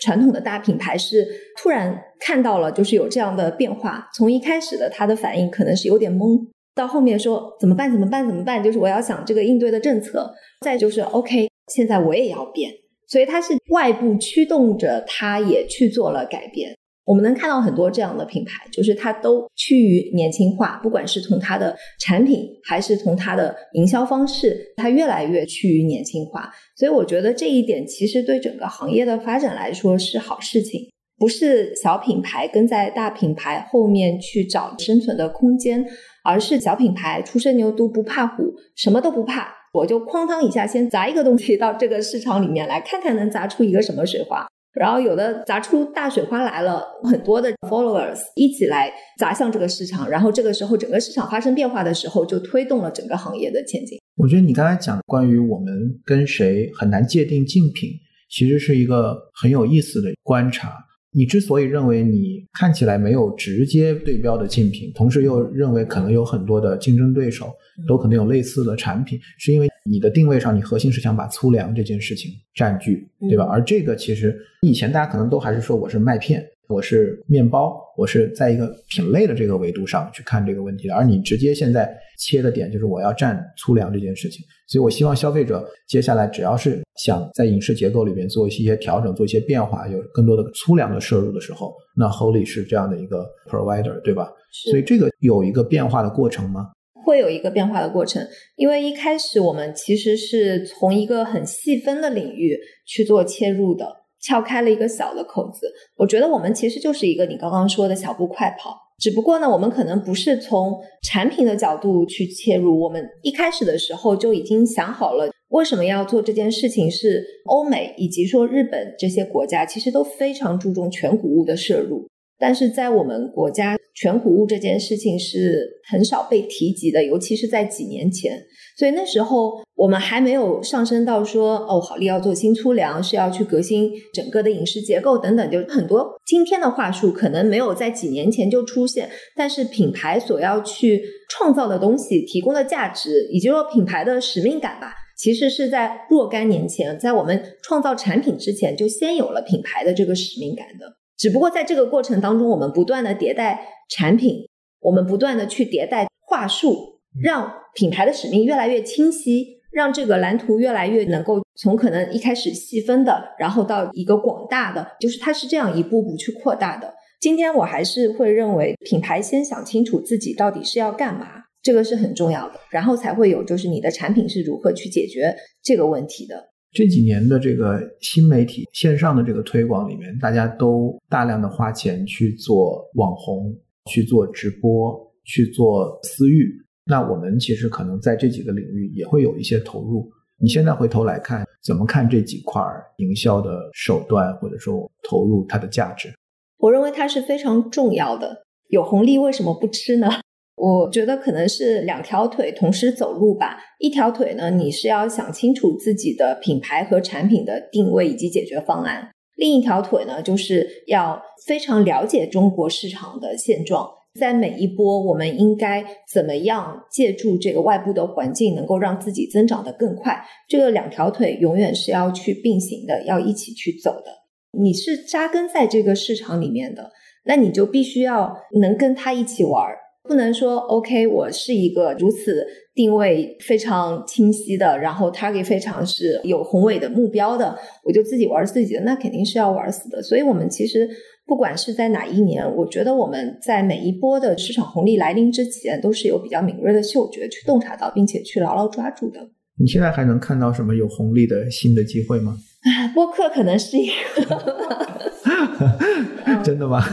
传统的大品牌是突然看到了，就是有这样的变化。从一开始的他的反应可能是有点懵，到后面说怎么办？怎么办？怎么办？就是我要想这个应对的政策。再就是 OK，现在我也要变，所以他是外部驱动着，他也去做了改变。我们能看到很多这样的品牌，就是它都趋于年轻化，不管是从它的产品，还是从它的营销方式，它越来越趋于年轻化。所以我觉得这一点其实对整个行业的发展来说是好事情，不是小品牌跟在大品牌后面去找生存的空间，而是小品牌初生牛犊不怕虎，什么都不怕，我就哐当一下先砸一个东西到这个市场里面来看看能砸出一个什么水花。然后有的砸出大水花来了，很多的 followers 一起来砸向这个市场，然后这个时候整个市场发生变化的时候，就推动了整个行业的前进。我觉得你刚才讲关于我们跟谁很难界定竞品，其实是一个很有意思的观察。你之所以认为你看起来没有直接对标的竞品，同时又认为可能有很多的竞争对手都可能有类似的产品，是因为你的定位上，你核心是想把粗粮这件事情占据，对吧？而这个其实以前大家可能都还是说我是麦片。我是面包，我是在一个品类的这个维度上去看这个问题的，而你直接现在切的点就是我要占粗粮这件事情，所以我希望消费者接下来只要是想在饮食结构里面做一些调整、做一些变化，有更多的粗粮的摄入的时候，那 Holy 是这样的一个 provider，对吧？所以这个有一个变化的过程吗？会有一个变化的过程，因为一开始我们其实是从一个很细分的领域去做切入的。撬开了一个小的口子，我觉得我们其实就是一个你刚刚说的小步快跑，只不过呢，我们可能不是从产品的角度去切入，我们一开始的时候就已经想好了为什么要做这件事情，是欧美以及说日本这些国家其实都非常注重全谷物的摄入。但是在我们国家，全谷物这件事情是很少被提及的，尤其是在几年前。所以那时候我们还没有上升到说，哦，好利要做新粗粮，是要去革新整个的饮食结构等等，就很多今天的话术可能没有在几年前就出现。但是品牌所要去创造的东西、提供的价值，以及说品牌的使命感吧，其实是在若干年前，在我们创造产品之前，就先有了品牌的这个使命感的。只不过在这个过程当中，我们不断的迭代产品，我们不断的去迭代话术，让品牌的使命越来越清晰，让这个蓝图越来越能够从可能一开始细分的，然后到一个广大的，就是它是这样一步步去扩大的。今天我还是会认为，品牌先想清楚自己到底是要干嘛，这个是很重要的，然后才会有就是你的产品是如何去解决这个问题的。这几年的这个新媒体线上的这个推广里面，大家都大量的花钱去做网红，去做直播，去做私域。那我们其实可能在这几个领域也会有一些投入。你现在回头来看，怎么看这几块营销的手段或者说投入它的价值？我认为它是非常重要的。有红利为什么不吃呢？我觉得可能是两条腿同时走路吧。一条腿呢，你是要想清楚自己的品牌和产品的定位以及解决方案；另一条腿呢，就是要非常了解中国市场的现状，在每一波我们应该怎么样借助这个外部的环境，能够让自己增长得更快。这个两条腿永远是要去并行的，要一起去走的。你是扎根在这个市场里面的，那你就必须要能跟他一起玩儿。不能说 OK，我是一个如此定位非常清晰的，然后 target 非常是有宏伟的目标的，我就自己玩自己的，那肯定是要玩死的。所以，我们其实不管是在哪一年，我觉得我们在每一波的市场红利来临之前，都是有比较敏锐的嗅觉去洞察到，并且去牢牢抓住的。你现在还能看到什么有红利的新的机会吗？播客可能是一个，真的吗？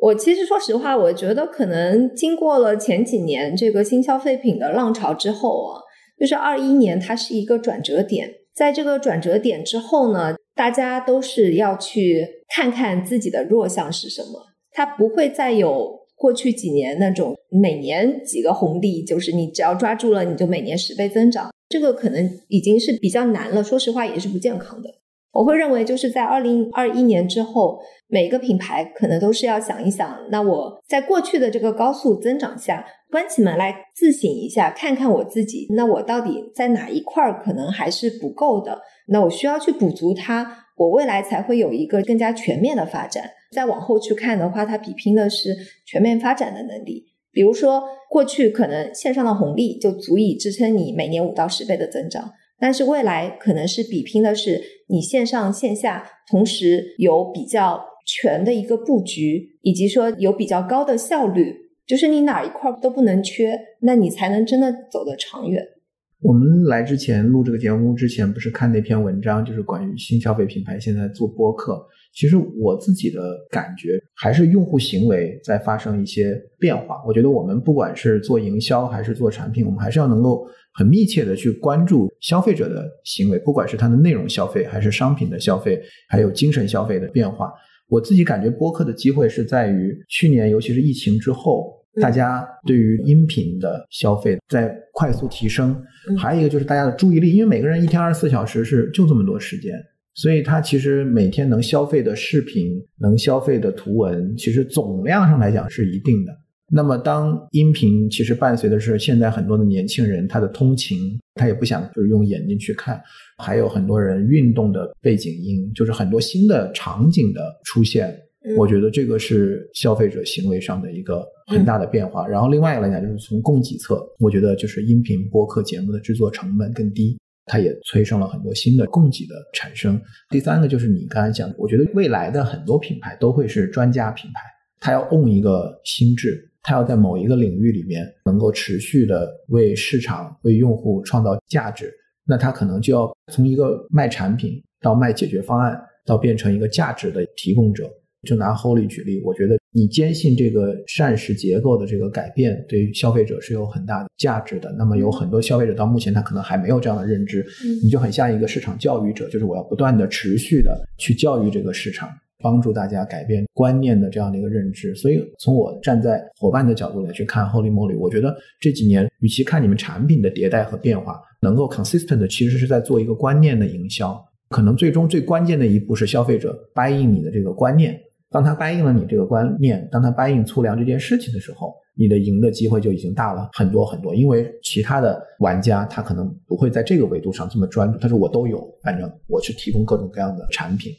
我其实说实话，我觉得可能经过了前几年这个新消费品的浪潮之后啊，就是二一年它是一个转折点，在这个转折点之后呢，大家都是要去看看自己的弱项是什么，它不会再有过去几年那种每年几个红利，就是你只要抓住了，你就每年十倍增长，这个可能已经是比较难了，说实话也是不健康的。我会认为，就是在二零二一年之后，每个品牌可能都是要想一想，那我在过去的这个高速增长下，关起门来自省一下，看看我自己，那我到底在哪一块儿可能还是不够的，那我需要去补足它，我未来才会有一个更加全面的发展。再往后去看的话，它比拼的是全面发展的能力。比如说，过去可能线上的红利就足以支撑你每年五到十倍的增长。但是未来可能是比拼的是你线上线下同时有比较全的一个布局，以及说有比较高的效率，就是你哪一块都不能缺，那你才能真的走得长远。我们来之前录这个节目之前，不是看那篇文章，就是关于新消费品牌现在做播客。其实我自己的感觉还是用户行为在发生一些变化。我觉得我们不管是做营销还是做产品，我们还是要能够很密切的去关注消费者的行为，不管是他的内容消费，还是商品的消费，还有精神消费的变化。我自己感觉播客的机会是在于去年，尤其是疫情之后，大家对于音频的消费在快速提升。还有一个就是大家的注意力，因为每个人一天二十四小时是就这么多时间。所以他其实每天能消费的视频、能消费的图文，其实总量上来讲是一定的。那么当音频其实伴随的是现在很多的年轻人他的通勤，他也不想就是用眼睛去看，还有很多人运动的背景音，就是很多新的场景的出现。我觉得这个是消费者行为上的一个很大的变化。然后另外一个来讲，就是从供给侧，我觉得就是音频播客节目的制作成本更低。它也催生了很多新的供给的产生。第三个就是你刚才讲，我觉得未来的很多品牌都会是专家品牌，它要 own 一个心智，它要在某一个领域里面能够持续的为市场、为用户创造价值。那它可能就要从一个卖产品到卖解决方案，到变成一个价值的提供者。就拿 Holy 举例，我觉得你坚信这个膳食结构的这个改变对于消费者是有很大的价值的。那么有很多消费者到目前他可能还没有这样的认知，你就很像一个市场教育者，就是我要不断的持续的去教育这个市场，帮助大家改变观念的这样的一个认知。所以从我站在伙伴的角度来去看 Holy Moly，我觉得这几年与其看你们产品的迭代和变化，能够 consistent 的其实是在做一个观念的营销。可能最终最关键的一步是消费者 buy in 你的这个观念。当他答应了你这个观念，当他答应粗粮这件事情的时候，你的赢的机会就已经大了很多很多。因为其他的玩家他可能不会在这个维度上这么专注。他说我都有，反正我去提供各种各样的产品。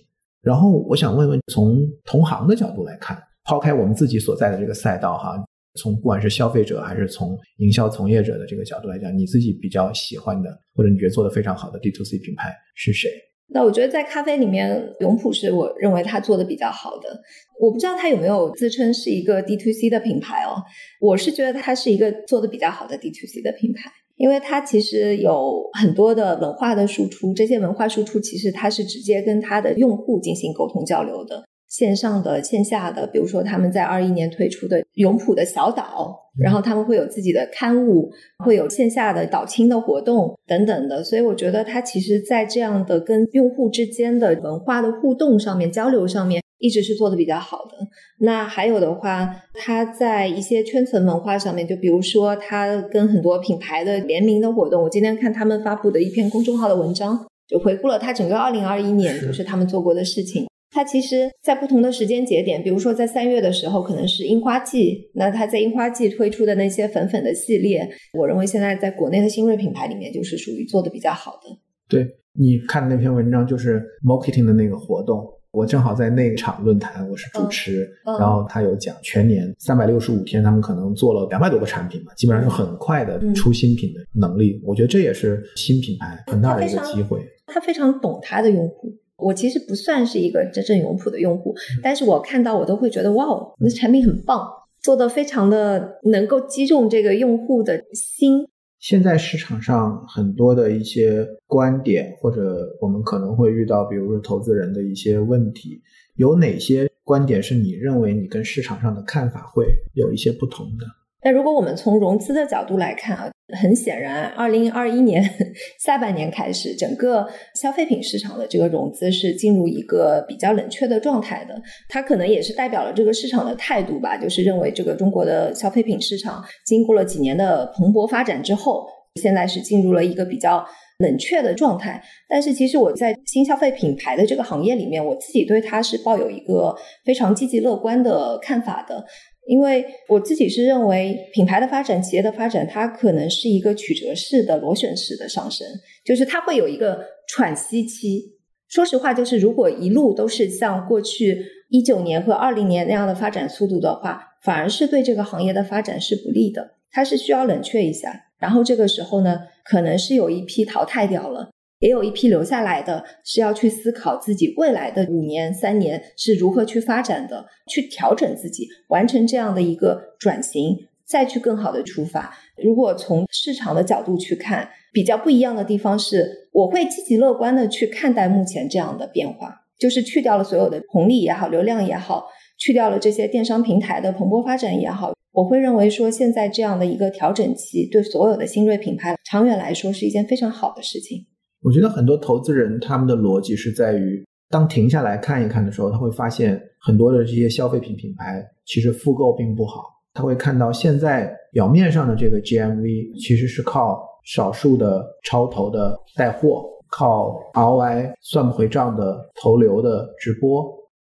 然后我想问问，从同行的角度来看，抛开我们自己所在的这个赛道哈，从不管是消费者还是从营销从业者的这个角度来讲，你自己比较喜欢的或者你觉得做的非常好的 D to C 品牌是谁？那我觉得在咖啡里面，永璞是我认为他做的比较好的。我不知道他有没有自称是一个 D to C 的品牌哦。我是觉得他是一个做的比较好的 D to C 的品牌，因为它其实有很多的文化的输出，这些文化输出其实它是直接跟它的用户进行沟通交流的。线上的、线下的，比如说他们在二一年推出的永璞的小岛，然后他们会有自己的刊物，会有线下的导青的活动等等的，所以我觉得它其实，在这样的跟用户之间的文化的互动上面、交流上面，一直是做的比较好的。那还有的话，它在一些圈层文化上面，就比如说它跟很多品牌的联名的活动，我今天看他们发布的一篇公众号的文章，就回顾了它整个二零二一年，就是他们做过的事情。它其实，在不同的时间节点，比如说在三月的时候，可能是樱花季。那它在樱花季推出的那些粉粉的系列，我认为现在在国内的新锐品牌里面，就是属于做的比较好的。对你看的那篇文章，就是 marketing 的那个活动，我正好在那场论坛，我是主持，然后他有讲全年三百六十五天，他们可能做了两百多个产品嘛，基本上是很快的嗯出新品的能力。我觉得这也是新品牌很大的一个机会。他非常懂他的用户。我其实不算是一个真正永普的用户，但是我看到我都会觉得哇哦，你的产品很棒，做的非常的能够击中这个用户的心。现在市场上很多的一些观点，或者我们可能会遇到，比如说投资人的一些问题，有哪些观点是你认为你跟市场上的看法会有一些不同的？那如果我们从融资的角度来看啊，很显然，二零二一年 下半年开始，整个消费品市场的这个融资是进入一个比较冷却的状态的。它可能也是代表了这个市场的态度吧，就是认为这个中国的消费品市场经过了几年的蓬勃发展之后，现在是进入了一个比较冷却的状态。但是其实我在新消费品牌的这个行业里面，我自己对它是抱有一个非常积极乐观的看法的。因为我自己是认为，品牌的发展、企业的发展，它可能是一个曲折式的、螺旋式的上升，就是它会有一个喘息期。说实话，就是如果一路都是像过去一九年和二零年那样的发展速度的话，反而是对这个行业的发展是不利的。它是需要冷却一下，然后这个时候呢，可能是有一批淘汰掉了。也有一批留下来的，是要去思考自己未来的五年、三年是如何去发展的，去调整自己，完成这样的一个转型，再去更好的出发。如果从市场的角度去看，比较不一样的地方是，我会积极乐观的去看待目前这样的变化，就是去掉了所有的红利也好，流量也好，去掉了这些电商平台的蓬勃发展也好。我会认为说，现在这样的一个调整期，对所有的新锐品牌长远来说是一件非常好的事情。我觉得很多投资人他们的逻辑是在于，当停下来看一看的时候，他会发现很多的这些消费品品牌其实复购并不好。他会看到现在表面上的这个 GMV 其实是靠少数的超投的带货，靠 ROI 算不回账的投流的直播，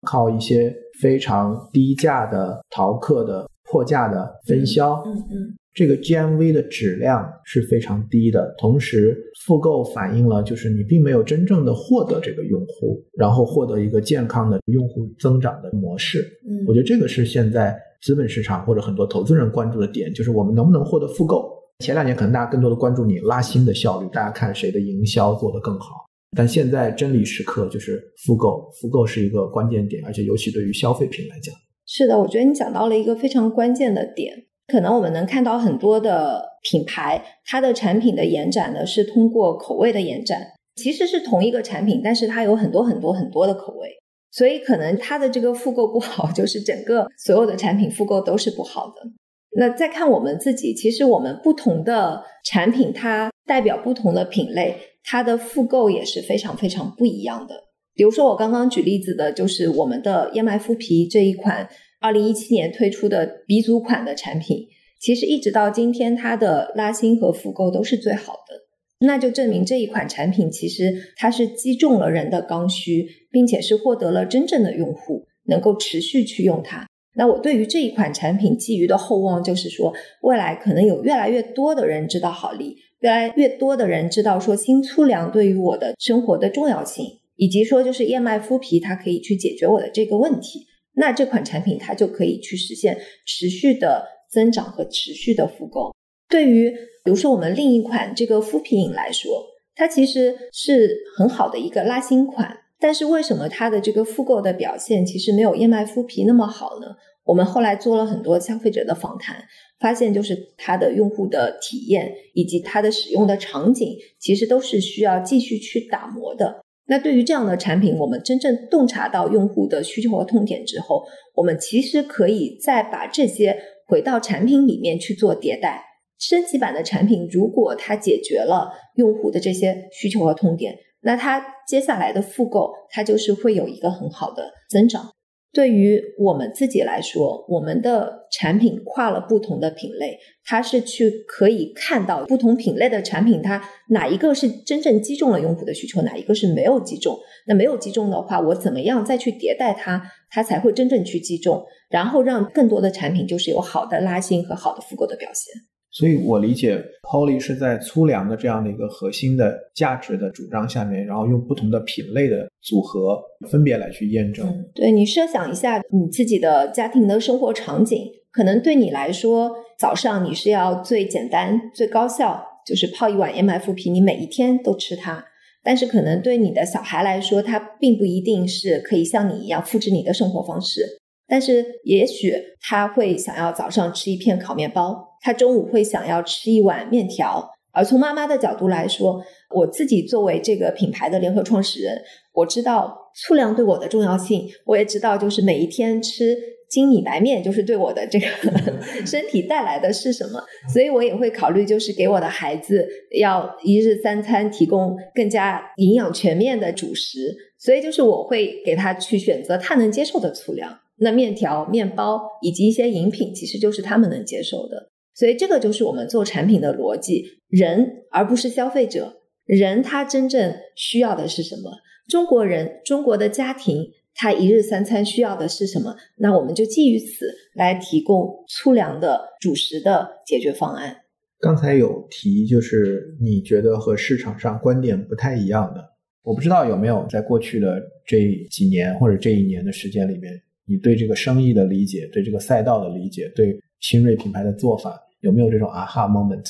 靠一些非常低价的淘客的破价的分销。嗯嗯。这个 GMV 的质量是非常低的，同时复购反映了就是你并没有真正的获得这个用户，然后获得一个健康的用户增长的模式。嗯我觉得这个是现在资本市场或者很多投资人关注的点，就是我们能不能获得复购。前两年可能大家更多的关注你拉新的效率，大家看谁的营销做得更好。但现在真理时刻就是复购，复购是一个关键点，而且尤其对于消费品来讲，是的，我觉得你讲到了一个非常关键的点。可能我们能看到很多的品牌，它的产品的延展呢是通过口味的延展，其实是同一个产品，但是它有很多很多很多的口味，所以可能它的这个复购不 好，就是整个所有的产品复购都是不好的。那再看我们自己，其实我们不同的产品，它代表不同的品类，它的复购也是非常非常不一样的。比如说我刚刚举例子的，就是我们的燕麦麸皮这一款。二零一七年推出的鼻祖款的产品，其实一直到今天，它的拉新和复购都是最好的。那就证明这一款产品其实它是击中了人的刚需，并且是获得了真正的用户能够持续去用它。那我对于这一款产品寄予的厚望就是说，未来可能有越来越多的人知道好利，越来越多的人知道说新粗粮对于我的生活的重要性，以及说就是燕麦麸皮它可以去解决我的这个问题。那这款产品它就可以去实现持续的增长和持续的复购。对于比如说我们另一款这个麸皮饮来说，它其实是很好的一个拉新款，但是为什么它的这个复购的表现其实没有燕麦麸皮那么好呢？我们后来做了很多消费者的访谈，发现就是它的用户的体验以及它的使用的场景，其实都是需要继续去打磨的。那对于这样的产品，我们真正洞察到用户的需求和痛点之后，我们其实可以再把这些回到产品里面去做迭代。升级版的产品，如果它解决了用户的这些需求和痛点，那它接下来的复购，它就是会有一个很好的增长。对于我们自己来说，我们的产品跨了不同的品类，它是去可以看到不同品类的产品，它哪一个是真正击中了用户的需求，哪一个是没有击中。那没有击中的话，我怎么样再去迭代它，它才会真正去击中，然后让更多的产品就是有好的拉新和好的复购的表现。所以我理解 Polly 是在粗粮的这样的一个核心的价值的主张下面，然后用不同的品类的组合分别来去验证。对你设想一下你自己的家庭的生活场景，可能对你来说，早上你是要最简单、最高效，就是泡一碗燕麦麸皮，你每一天都吃它。但是可能对你的小孩来说，他并不一定是可以像你一样复制你的生活方式。但是也许他会想要早上吃一片烤面包，他中午会想要吃一碗面条。而从妈妈的角度来说，我自己作为这个品牌的联合创始人，我知道粗粮对我的重要性，我也知道就是每一天吃精米白面就是对我的这个 身体带来的是什么，所以我也会考虑就是给我的孩子要一日三餐提供更加营养全面的主食，所以就是我会给他去选择他能接受的粗粮。那面条、面包以及一些饮品，其实就是他们能接受的。所以这个就是我们做产品的逻辑：人而不是消费者。人他真正需要的是什么？中国人、中国的家庭，他一日三餐需要的是什么？那我们就基于此来提供粗粮的主食的解决方案。刚才有提，就是你觉得和市场上观点不太一样的，我不知道有没有在过去的这几年或者这一年的时间里面。你对这个生意的理解，对这个赛道的理解，对新锐品牌的做法，有没有这种 aha moment？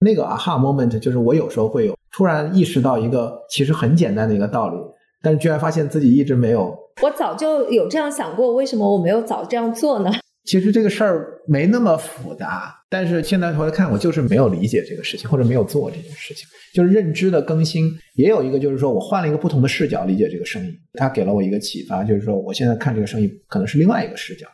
那个 aha moment 就是我有时候会有突然意识到一个其实很简单的一个道理，但是居然发现自己一直没有。我早就有这样想过，为什么我没有早这样做呢？其实这个事儿没那么复杂，但是现在回来看，我就是没有理解这个事情，或者没有做这件事情。就是认知的更新，也有一个就是说我换了一个不同的视角理解这个生意，它给了我一个启发，就是说我现在看这个生意可能是另外一个视角。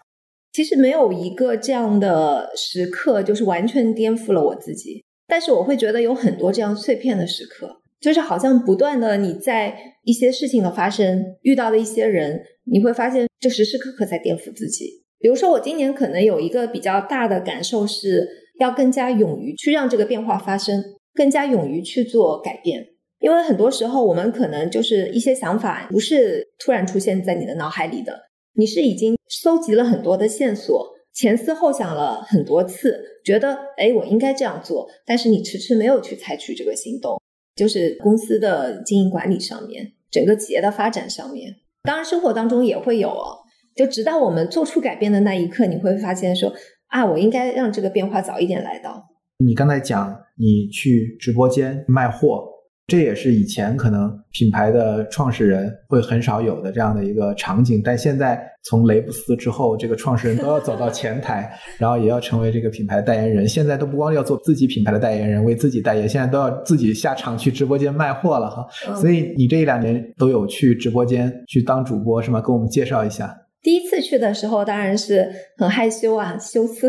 其实没有一个这样的时刻，就是完全颠覆了我自己。但是我会觉得有很多这样碎片的时刻，就是好像不断的你在一些事情的发生，遇到的一些人，你会发现就时时刻刻在颠覆自己。比如说，我今年可能有一个比较大的感受，是要更加勇于去让这个变化发生，更加勇于去做改变。因为很多时候，我们可能就是一些想法不是突然出现在你的脑海里的，你是已经搜集了很多的线索，前思后想了很多次，觉得哎，我应该这样做，但是你迟迟没有去采取这个行动。就是公司的经营管理上面，整个企业的发展上面，当然生活当中也会有哦。就直到我们做出改变的那一刻，你会发现说啊，我应该让这个变化早一点来到。你刚才讲你去直播间卖货。这也是以前可能品牌的创始人会很少有的这样的一个场景，但现在从雷布斯之后，这个创始人都要走到前台，然后也要成为这个品牌代言人。现在都不光要做自己品牌的代言人，为自己代言，现在都要自己下场去直播间卖货了哈。所以你这一两年都有去直播间去当主播是吗？给我们介绍一下。第一次去的时候当然是很害羞啊，羞涩。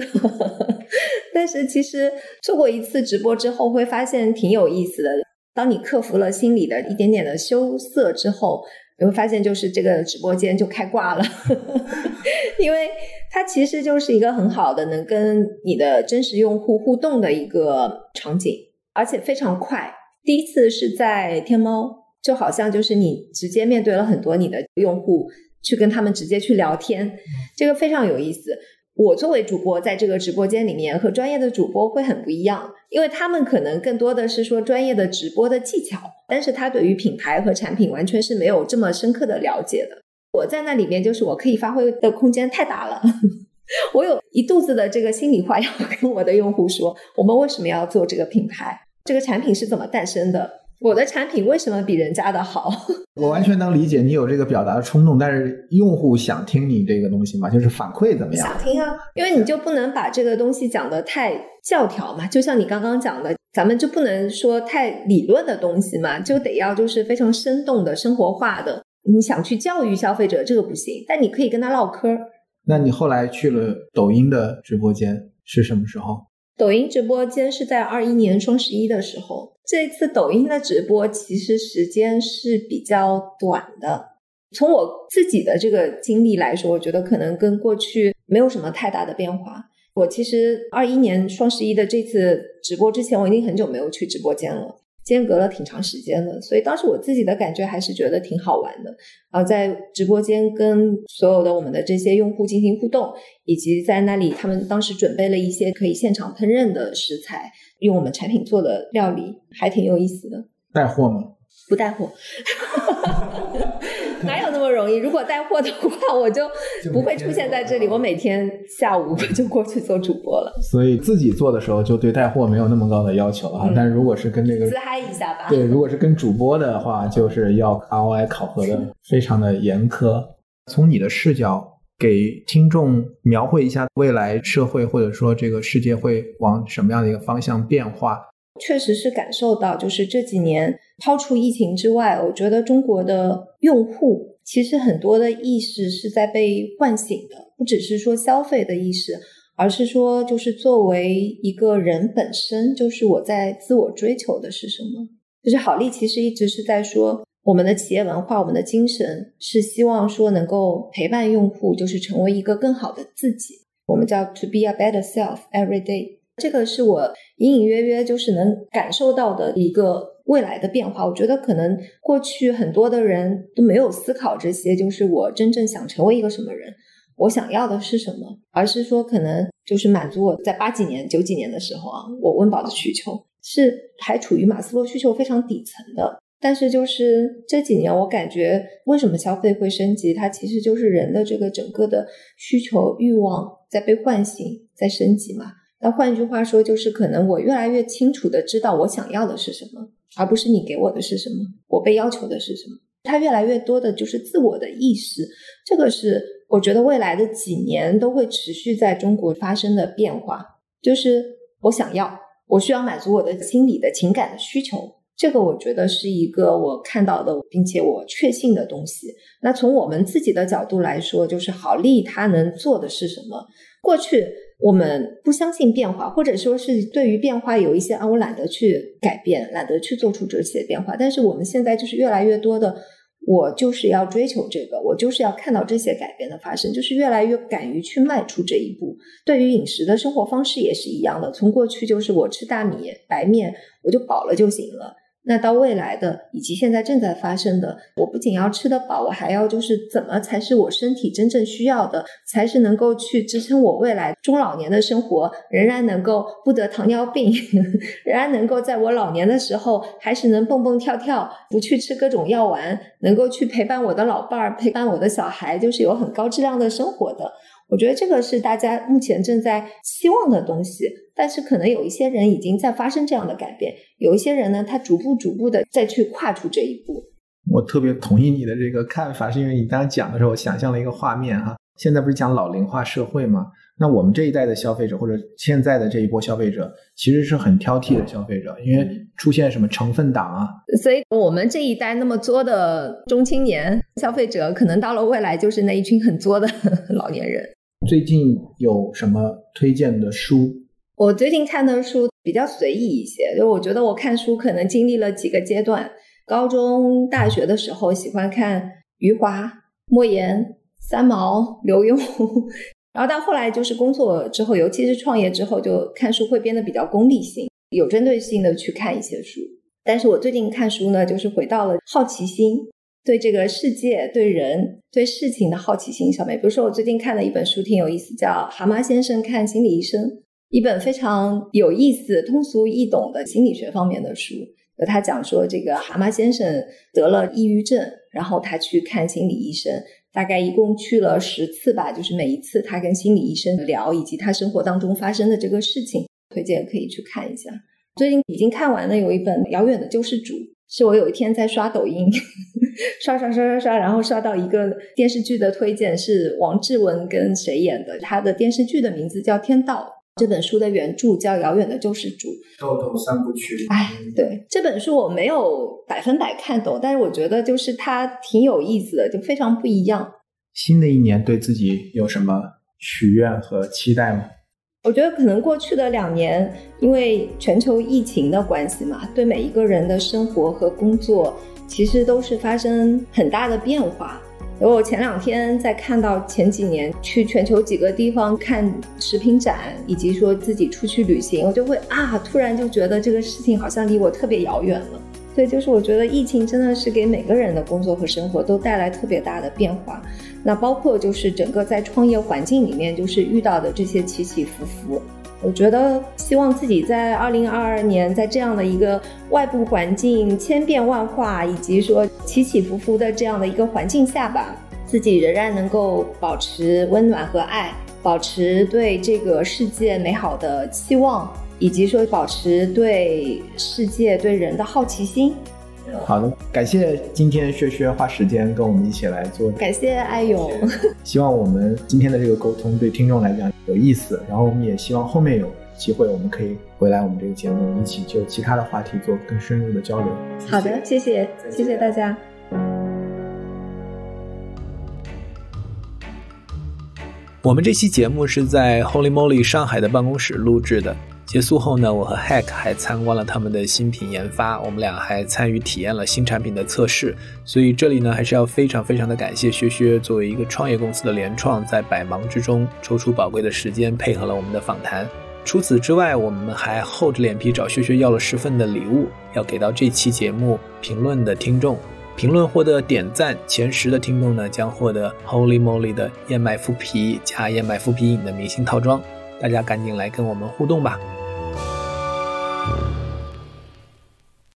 但是其实做过一次直播之后，会发现挺有意思的。当你克服了心里的一点点的羞涩之后，你会发现，就是这个直播间就开挂了，因为它其实就是一个很好的能跟你的真实用户互动的一个场景，而且非常快。第一次是在天猫，就好像就是你直接面对了很多你的用户，去跟他们直接去聊天，这个非常有意思。我作为主播，在这个直播间里面和专业的主播会很不一样，因为他们可能更多的是说专业的直播的技巧，但是他对于品牌和产品完全是没有这么深刻的了解的。我在那里面就是我可以发挥的空间太大了，我有一肚子的这个心里话要跟我的用户说，我们为什么要做这个品牌，这个产品是怎么诞生的。我的产品为什么比人家的好？我完全能理解你有这个表达的冲动，但是用户想听你这个东西吗？就是反馈怎么样？想听啊，因为你就不能把这个东西讲的太教条嘛。就像你刚刚讲的，咱们就不能说太理论的东西嘛，就得要就是非常生动的生活化的。你想去教育消费者，这个不行，但你可以跟他唠嗑。那你后来去了抖音的直播间是什么时候？抖音直播间是在二一年双十一的时候。这次抖音的直播其实时间是比较短的。从我自己的这个经历来说，我觉得可能跟过去没有什么太大的变化。我其实二一年双十一的这次直播之前，我已经很久没有去直播间了。间隔了挺长时间的，所以当时我自己的感觉还是觉得挺好玩的。然后在直播间跟所有的我们的这些用户进行互动，以及在那里他们当时准备了一些可以现场烹饪的食材，用我们产品做的料理，还挺有意思的。带货吗？不带货。容易？如果带货的话，我就不会出现在这里。我每天下午就过去做主播了。所以自己做的时候，就对带货没有那么高的要求了。但如果是跟这个自嗨一下吧。对，如果是跟主播的话，就是要 ROI 考核的非常的严苛。从你的视角给听众描绘一下未来社会或者说这个世界会往什么样的一个方向变化？确实是感受到，就是这几年抛除疫情之外，我觉得中国的用户其实很多的意识是在被唤醒的，不只是说消费的意识，而是说就是作为一个人本身，就是我在自我追求的是什么？就是好利其实一直是在说，我们的企业文化，我们的精神是希望说能够陪伴用户，就是成为一个更好的自己。我们叫 to be a better self every day。这个是我隐隐约约就是能感受到的一个未来的变化。我觉得可能过去很多的人都没有思考这些，就是我真正想成为一个什么人，我想要的是什么，而是说可能就是满足我在八几年、九几年的时候啊，我温饱的需求是还处于马斯洛需求非常底层的。但是就是这几年，我感觉为什么消费会升级，它其实就是人的这个整个的需求欲望在被唤醒、在升级嘛。那换句话说，就是可能我越来越清楚的知道我想要的是什么，而不是你给我的是什么，我被要求的是什么。它越来越多的就是自我的意识，这个是我觉得未来的几年都会持续在中国发生的变化。就是我想要，我需要满足我的心理的情感的需求，这个我觉得是一个我看到的，并且我确信的东西。那从我们自己的角度来说，就是好利它能做的是什么？过去。我们不相信变化，或者说是对于变化有一些啊，我懒得去改变，懒得去做出这些变化。但是我们现在就是越来越多的，我就是要追求这个，我就是要看到这些改变的发生，就是越来越敢于去迈出这一步。对于饮食的生活方式也是一样的，从过去就是我吃大米白面，我就饱了就行了。那到未来的以及现在正在发生的，我不仅要吃得饱，我还要就是怎么才是我身体真正需要的，才是能够去支撑我未来中老年的生活，仍然能够不得糖尿病，仍然能够在我老年的时候还是能蹦蹦跳跳，不去吃各种药丸，能够去陪伴我的老伴儿，陪伴我的小孩，就是有很高质量的生活的。我觉得这个是大家目前正在希望的东西，但是可能有一些人已经在发生这样的改变，有一些人呢，他逐步逐步的再去跨出这一步。我特别同意你的这个看法，是因为你刚刚讲的时候，我想象了一个画面哈。现在不是讲老龄化社会吗？那我们这一代的消费者，或者现在的这一波消费者，其实是很挑剔的消费者，因为出现什么成分党啊。所以我们这一代那么作的中青年消费者，可能到了未来就是那一群很作的 老年人。最近有什么推荐的书？我最近看的书比较随意一些，就我觉得我看书可能经历了几个阶段。高中、大学的时候喜欢看余华、莫言、三毛、刘墉，然后到后来就是工作之后，尤其是创业之后，就看书会变得比较功利性，有针对性的去看一些书。但是我最近看书呢，就是回到了好奇心。对这个世界、对人、对事情的好奇心上面，比如说我最近看了一本书，挺有意思，叫《蛤蟆先生看心理医生》，一本非常有意思、通俗易懂的心理学方面的书。他讲说，这个蛤蟆先生得了抑郁症，然后他去看心理医生，大概一共去了十次吧，就是每一次他跟心理医生聊，以及他生活当中发生的这个事情，推荐可以去看一下。最近已经看完了，有一本《遥远的救世主》。是我有一天在刷抖音，刷刷刷刷刷，然后刷到一个电视剧的推荐，是王志文跟谁演的？他的电视剧的名字叫《天道》，这本书的原著叫《遥远的救世主》。豆豆三部曲。哎，对，这本书我没有百分百看懂，但是我觉得就是它挺有意思的，就非常不一样。新的一年对自己有什么许愿和期待吗？我觉得可能过去的两年，因为全球疫情的关系嘛，对每一个人的生活和工作，其实都是发生很大的变化。我前两天在看到前几年去全球几个地方看食品展，以及说自己出去旅行，我就会啊，突然就觉得这个事情好像离我特别遥远了。所以就是我觉得疫情真的是给每个人的工作和生活都带来特别大的变化。那包括就是整个在创业环境里面，就是遇到的这些起起伏伏。我觉得希望自己在二零二二年，在这样的一个外部环境千变万化，以及说起起伏伏的这样的一个环境下吧，自己仍然能够保持温暖和爱，保持对这个世界美好的期望，以及说保持对世界对人的好奇心。好的，感谢今天薛薛花时间跟我们一起来做，感谢艾勇。希望我们今天的这个沟通对听众来讲有意思，然后我们也希望后面有机会我们可以回来我们这个节目一起就其他的话题做更深入的交流。好的，谢谢，谢谢大家。我们这期节目是在 Holy Moly 上海的办公室录制的。结束后呢，我和 Hack 还参观了他们的新品研发，我们俩还参与体验了新产品的测试。所以这里呢，还是要非常非常的感谢薛薛作为一个创业公司的联创，在百忙之中抽出宝贵的时间配合了我们的访谈。除此之外，我们还厚着脸皮找薛薛要了十份的礼物，要给到这期节目评论的听众。评论获得点赞前十的听众呢，将获得 Holy Moly 的燕麦麸皮加燕麦麸皮饮的明星套装。大家赶紧来跟我们互动吧！Bye.